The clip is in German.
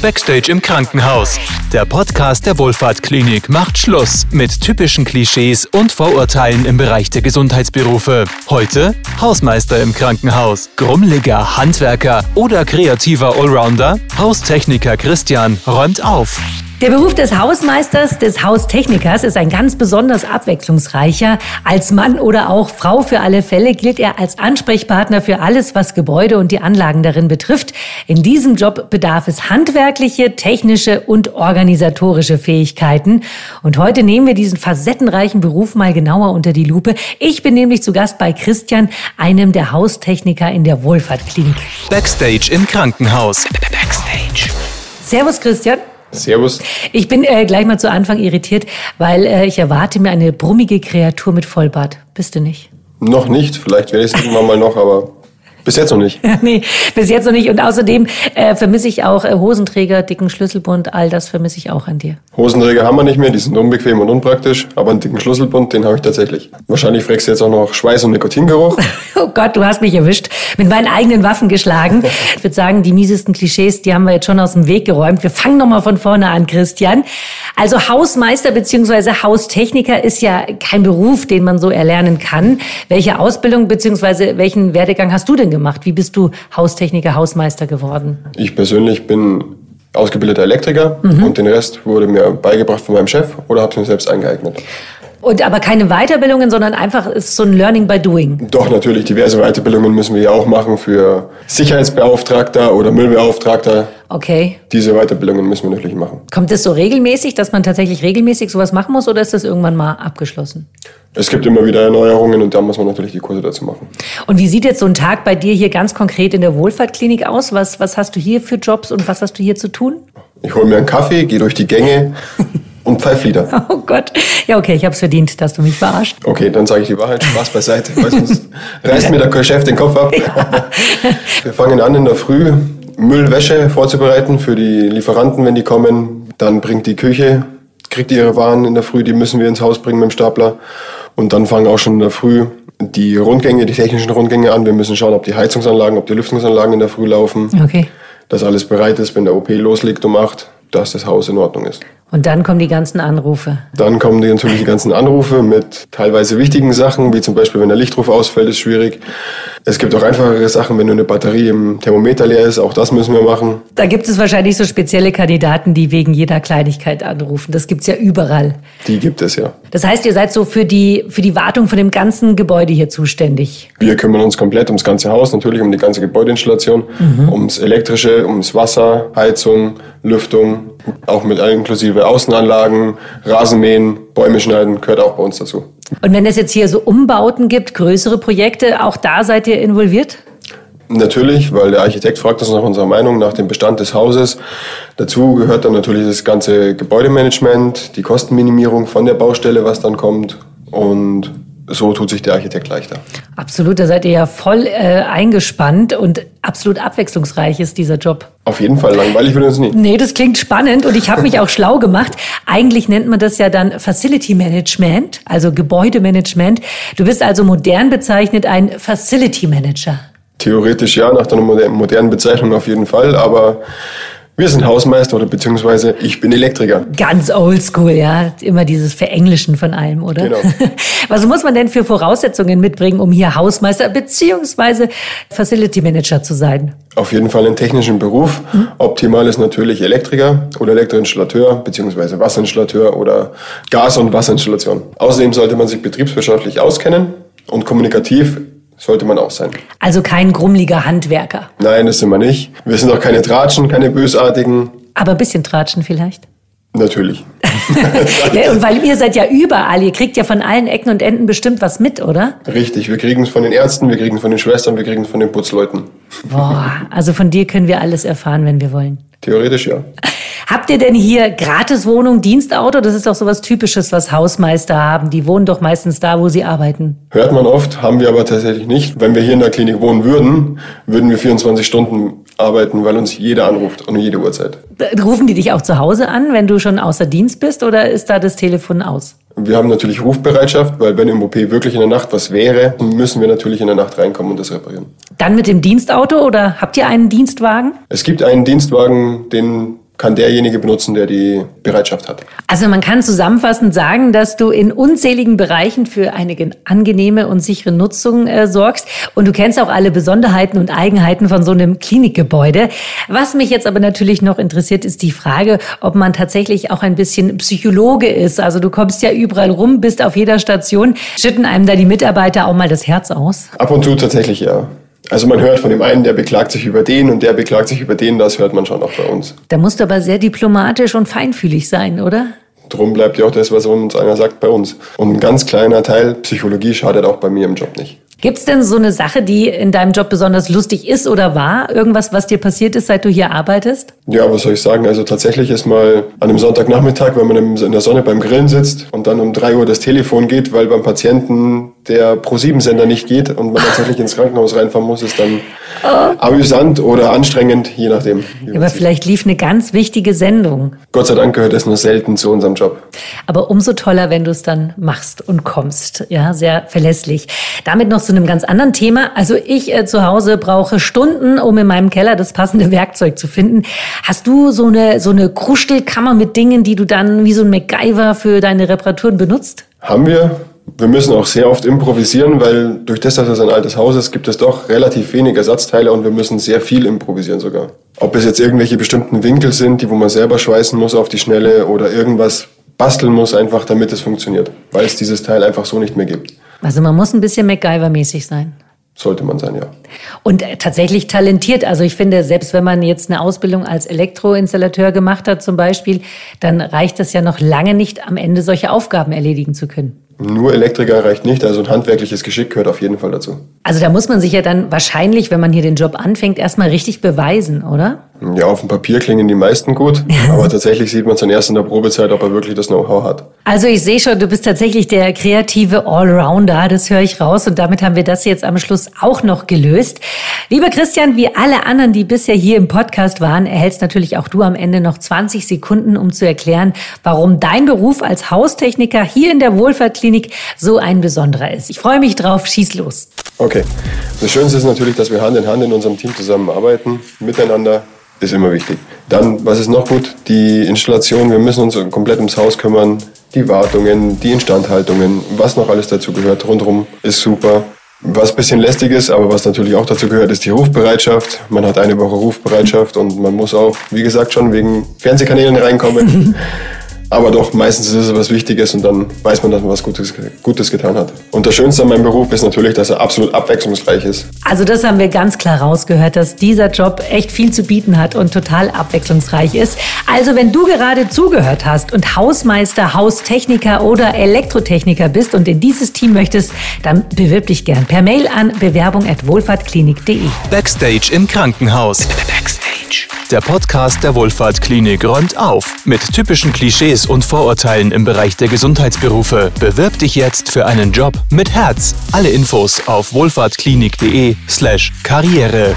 Backstage im Krankenhaus. Der Podcast der Wohlfahrtklinik macht Schluss mit typischen Klischees und Vorurteilen im Bereich der Gesundheitsberufe. Heute Hausmeister im Krankenhaus, grummeliger Handwerker oder kreativer Allrounder. Haustechniker Christian räumt auf. Der Beruf des Hausmeisters, des Haustechnikers ist ein ganz besonders abwechslungsreicher. Als Mann oder auch Frau für alle Fälle gilt er als Ansprechpartner für alles, was Gebäude und die Anlagen darin betrifft. In diesem Job bedarf es handwerkliche, technische und organisatorische Fähigkeiten. Und heute nehmen wir diesen facettenreichen Beruf mal genauer unter die Lupe. Ich bin nämlich zu Gast bei Christian, einem der Haustechniker in der Wohlfahrtklinik. Backstage im Krankenhaus. Backstage. Servus Christian. Servus. Ich bin äh, gleich mal zu Anfang irritiert, weil äh, ich erwarte mir eine brummige Kreatur mit Vollbart. Bist du nicht? Noch nicht, vielleicht werde ich es irgendwann mal noch, aber bis jetzt noch nicht. nee, bis jetzt noch nicht. Und außerdem äh, vermisse ich auch äh, Hosenträger, dicken Schlüsselbund, all das vermisse ich auch an dir. Hosenträger haben wir nicht mehr, die sind unbequem und unpraktisch, aber einen dicken Schlüsselbund, den habe ich tatsächlich. Wahrscheinlich fragst du jetzt auch noch Schweiß- und Nikotingeruch. oh Gott, du hast mich erwischt. Mit meinen eigenen Waffen geschlagen. Ich würde sagen, die miesesten Klischees, die haben wir jetzt schon aus dem Weg geräumt. Wir fangen nochmal von vorne an, Christian. Also Hausmeister beziehungsweise Haustechniker ist ja kein Beruf, den man so erlernen kann. Welche Ausbildung beziehungsweise welchen Werdegang hast du denn gemacht? Wie bist du Haustechniker, Hausmeister geworden? Ich persönlich bin ausgebildeter Elektriker mhm. und den Rest wurde mir beigebracht von meinem Chef oder habe es mir selbst eingeeignet. Und aber keine Weiterbildungen, sondern einfach ist so ein Learning by Doing. Doch, natürlich. Diverse Weiterbildungen müssen wir ja auch machen für Sicherheitsbeauftragter oder Müllbeauftragter. Okay. Diese Weiterbildungen müssen wir natürlich machen. Kommt es so regelmäßig, dass man tatsächlich regelmäßig sowas machen muss oder ist das irgendwann mal abgeschlossen? Es gibt immer wieder Erneuerungen und da muss man natürlich die Kurse dazu machen. Und wie sieht jetzt so ein Tag bei dir hier ganz konkret in der Wohlfahrtklinik aus? Was, was hast du hier für Jobs und was hast du hier zu tun? Ich hole mir einen Kaffee, gehe durch die Gänge. und Pfeiflieder. Oh Gott. Ja, okay, ich habe es verdient, dass du mich verarscht. Okay, dann sage ich die Wahrheit. Spaß beiseite. Weil sonst reißt mir der Chef den Kopf ab. Ja. Wir fangen an in der Früh, Müllwäsche vorzubereiten für die Lieferanten, wenn die kommen. Dann bringt die Küche, kriegt ihre Waren in der Früh, die müssen wir ins Haus bringen mit dem Stapler. Und dann fangen auch schon in der Früh die Rundgänge, die technischen Rundgänge an. Wir müssen schauen, ob die Heizungsanlagen, ob die Lüftungsanlagen in der Früh laufen. Okay. Dass alles bereit ist, wenn der OP loslegt um acht, dass das Haus in Ordnung ist. Und dann kommen die ganzen Anrufe. Dann kommen die natürlich die ganzen Anrufe mit teilweise wichtigen Sachen, wie zum Beispiel, wenn der Lichtruf ausfällt, ist schwierig. Es gibt auch einfachere Sachen, wenn nur eine Batterie im Thermometer leer ist, auch das müssen wir machen. Da gibt es wahrscheinlich so spezielle Kandidaten, die wegen jeder Kleinigkeit anrufen. Das gibt's ja überall. Die gibt es ja. Das heißt, ihr seid so für die, für die Wartung von dem ganzen Gebäude hier zuständig? Wir kümmern uns komplett ums ganze Haus, natürlich um die ganze Gebäudeinstallation, mhm. ums Elektrische, ums Wasser, Heizung, Lüftung, auch mit inklusive Außenanlagen, Rasenmähen, Bäume schneiden, gehört auch bei uns dazu. Und wenn es jetzt hier so Umbauten gibt, größere Projekte, auch da seid ihr involviert? Natürlich, weil der Architekt fragt uns nach unserer Meinung, nach dem Bestand des Hauses. Dazu gehört dann natürlich das ganze Gebäudemanagement, die Kostenminimierung von der Baustelle, was dann kommt und so tut sich der Architekt leichter. Absolut, da seid ihr ja voll äh, eingespannt und absolut abwechslungsreich ist dieser Job. Auf jeden Fall, langweilig wird uns nicht. Nee, das klingt spannend und ich habe mich auch schlau gemacht. Eigentlich nennt man das ja dann Facility Management, also Gebäudemanagement. Du bist also modern bezeichnet ein Facility Manager. Theoretisch ja, nach der modernen Bezeichnung auf jeden Fall, aber wir sind Hausmeister oder beziehungsweise ich bin Elektriker. Ganz oldschool, ja. Immer dieses Verenglischen von allem, oder? Genau. Was muss man denn für Voraussetzungen mitbringen, um hier Hausmeister beziehungsweise Facility Manager zu sein? Auf jeden Fall einen technischen Beruf. Mhm. Optimal ist natürlich Elektriker oder Elektroinstallateur beziehungsweise Wasserinstallateur oder Gas- und Wasserinstallation. Außerdem sollte man sich betriebswirtschaftlich auskennen und kommunikativ sollte man auch sein. Also kein grummeliger Handwerker. Nein, das sind wir nicht. Wir sind auch keine Tratschen, keine Bösartigen. Aber ein bisschen Tratschen vielleicht? Natürlich. ja, und weil ihr seid ja überall, ihr kriegt ja von allen Ecken und Enden bestimmt was mit, oder? Richtig, wir kriegen es von den Ärzten, wir kriegen es von den Schwestern, wir kriegen es von den Putzleuten. Boah, also von dir können wir alles erfahren, wenn wir wollen. Theoretisch ja. Habt ihr denn hier Gratiswohnung, Dienstauto? Das ist doch sowas Typisches, was Hausmeister haben. Die wohnen doch meistens da, wo sie arbeiten. Hört man oft, haben wir aber tatsächlich nicht. Wenn wir hier in der Klinik wohnen würden, würden wir 24 Stunden arbeiten, weil uns jeder anruft und jede Uhrzeit. Rufen die dich auch zu Hause an, wenn du schon außer Dienst bist oder ist da das Telefon aus? Wir haben natürlich Rufbereitschaft, weil wenn im OP wirklich in der Nacht was wäre, müssen wir natürlich in der Nacht reinkommen und das reparieren. Dann mit dem Dienstauto oder habt ihr einen Dienstwagen? Es gibt einen Dienstwagen, den kann derjenige benutzen, der die Bereitschaft hat. Also man kann zusammenfassend sagen, dass du in unzähligen Bereichen für eine angenehme und sichere Nutzung äh, sorgst und du kennst auch alle Besonderheiten und Eigenheiten von so einem Klinikgebäude. Was mich jetzt aber natürlich noch interessiert, ist die Frage, ob man tatsächlich auch ein bisschen Psychologe ist. Also du kommst ja überall rum, bist auf jeder Station. Schütten einem da die Mitarbeiter auch mal das Herz aus? Ab und zu tatsächlich ja. Also man hört von dem einen, der beklagt sich über den und der beklagt sich über den, das hört man schon auch bei uns. Da musst du aber sehr diplomatisch und feinfühlig sein, oder? Drum bleibt ja auch das, was uns einer sagt, bei uns. Und ein ganz kleiner Teil Psychologie schadet auch bei mir im Job nicht. Gibt es denn so eine Sache, die in deinem Job besonders lustig ist oder war? Irgendwas, was dir passiert ist, seit du hier arbeitest? Ja, was soll ich sagen? Also tatsächlich ist mal an einem Sonntagnachmittag, wenn man in der Sonne beim Grillen sitzt und dann um drei Uhr das Telefon geht, weil beim Patienten der Pro-7-Sender nicht geht und man tatsächlich ins Krankenhaus reinfahren muss, ist dann oh. amüsant oder anstrengend, je nachdem. Aber vielleicht lief eine ganz wichtige Sendung. Gott sei Dank gehört es nur selten zu unserem Job. Aber umso toller, wenn du es dann machst und kommst. Ja, sehr verlässlich. Damit noch zu einem ganz anderen Thema. Also ich äh, zu Hause brauche Stunden, um in meinem Keller das passende Werkzeug zu finden. Hast du so eine, so eine Kruschelkammer mit Dingen, die du dann wie so ein MacGyver für deine Reparaturen benutzt? Haben wir. Wir müssen auch sehr oft improvisieren, weil durch das, dass es ein altes Haus ist, gibt es doch relativ wenig Ersatzteile und wir müssen sehr viel improvisieren sogar. Ob es jetzt irgendwelche bestimmten Winkel sind, die wo man selber schweißen muss auf die Schnelle oder irgendwas basteln muss, einfach damit es funktioniert, weil es dieses Teil einfach so nicht mehr gibt. Also man muss ein bisschen MacGyver-mäßig sein. Sollte man sein, ja. Und tatsächlich talentiert. Also ich finde, selbst wenn man jetzt eine Ausbildung als Elektroinstallateur gemacht hat zum Beispiel, dann reicht das ja noch lange nicht, am Ende solche Aufgaben erledigen zu können. Nur Elektriker reicht nicht, also ein handwerkliches Geschick gehört auf jeden Fall dazu. Also da muss man sich ja dann wahrscheinlich, wenn man hier den Job anfängt, erstmal richtig beweisen, oder? Ja, auf dem Papier klingen die meisten gut, aber tatsächlich sieht man es dann erst in der Probezeit, ob er wirklich das Know-how hat. Also ich sehe schon, du bist tatsächlich der kreative Allrounder, das höre ich raus und damit haben wir das jetzt am Schluss auch noch gelöst. Lieber Christian, wie alle anderen, die bisher hier im Podcast waren, erhältst natürlich auch du am Ende noch 20 Sekunden, um zu erklären, warum dein Beruf als Haustechniker hier in der Wohlfahrtklinik so ein besonderer ist. Ich freue mich drauf, schieß los. Okay, das Schönste ist natürlich, dass wir Hand in Hand in unserem Team zusammenarbeiten, miteinander ist immer wichtig. Dann, was ist noch gut? Die Installation. Wir müssen uns komplett ums Haus kümmern. Die Wartungen, die Instandhaltungen, was noch alles dazu gehört, rundherum ist super. Was ein bisschen lästig ist, aber was natürlich auch dazu gehört, ist die Rufbereitschaft. Man hat eine Woche Rufbereitschaft und man muss auch, wie gesagt, schon wegen Fernsehkanälen reinkommen. Aber doch, meistens ist es was Wichtiges und dann weiß man, dass man was Gutes, Gutes getan hat. Und das Schönste an meinem Beruf ist natürlich, dass er absolut abwechslungsreich ist. Also das haben wir ganz klar rausgehört, dass dieser Job echt viel zu bieten hat und total abwechslungsreich ist. Also wenn du gerade zugehört hast und Hausmeister, Haustechniker oder Elektrotechniker bist und in dieses Team möchtest, dann bewirb dich gern per Mail an bewerbung@wohlfahrtklinik.de. Backstage im Krankenhaus. Backstage. Der Podcast der Wohlfahrtklinik räumt auf mit typischen Klischees und Vorurteilen im Bereich der Gesundheitsberufe. Bewirb dich jetzt für einen Job mit Herz. Alle Infos auf wohlfahrtklinik.de/karriere.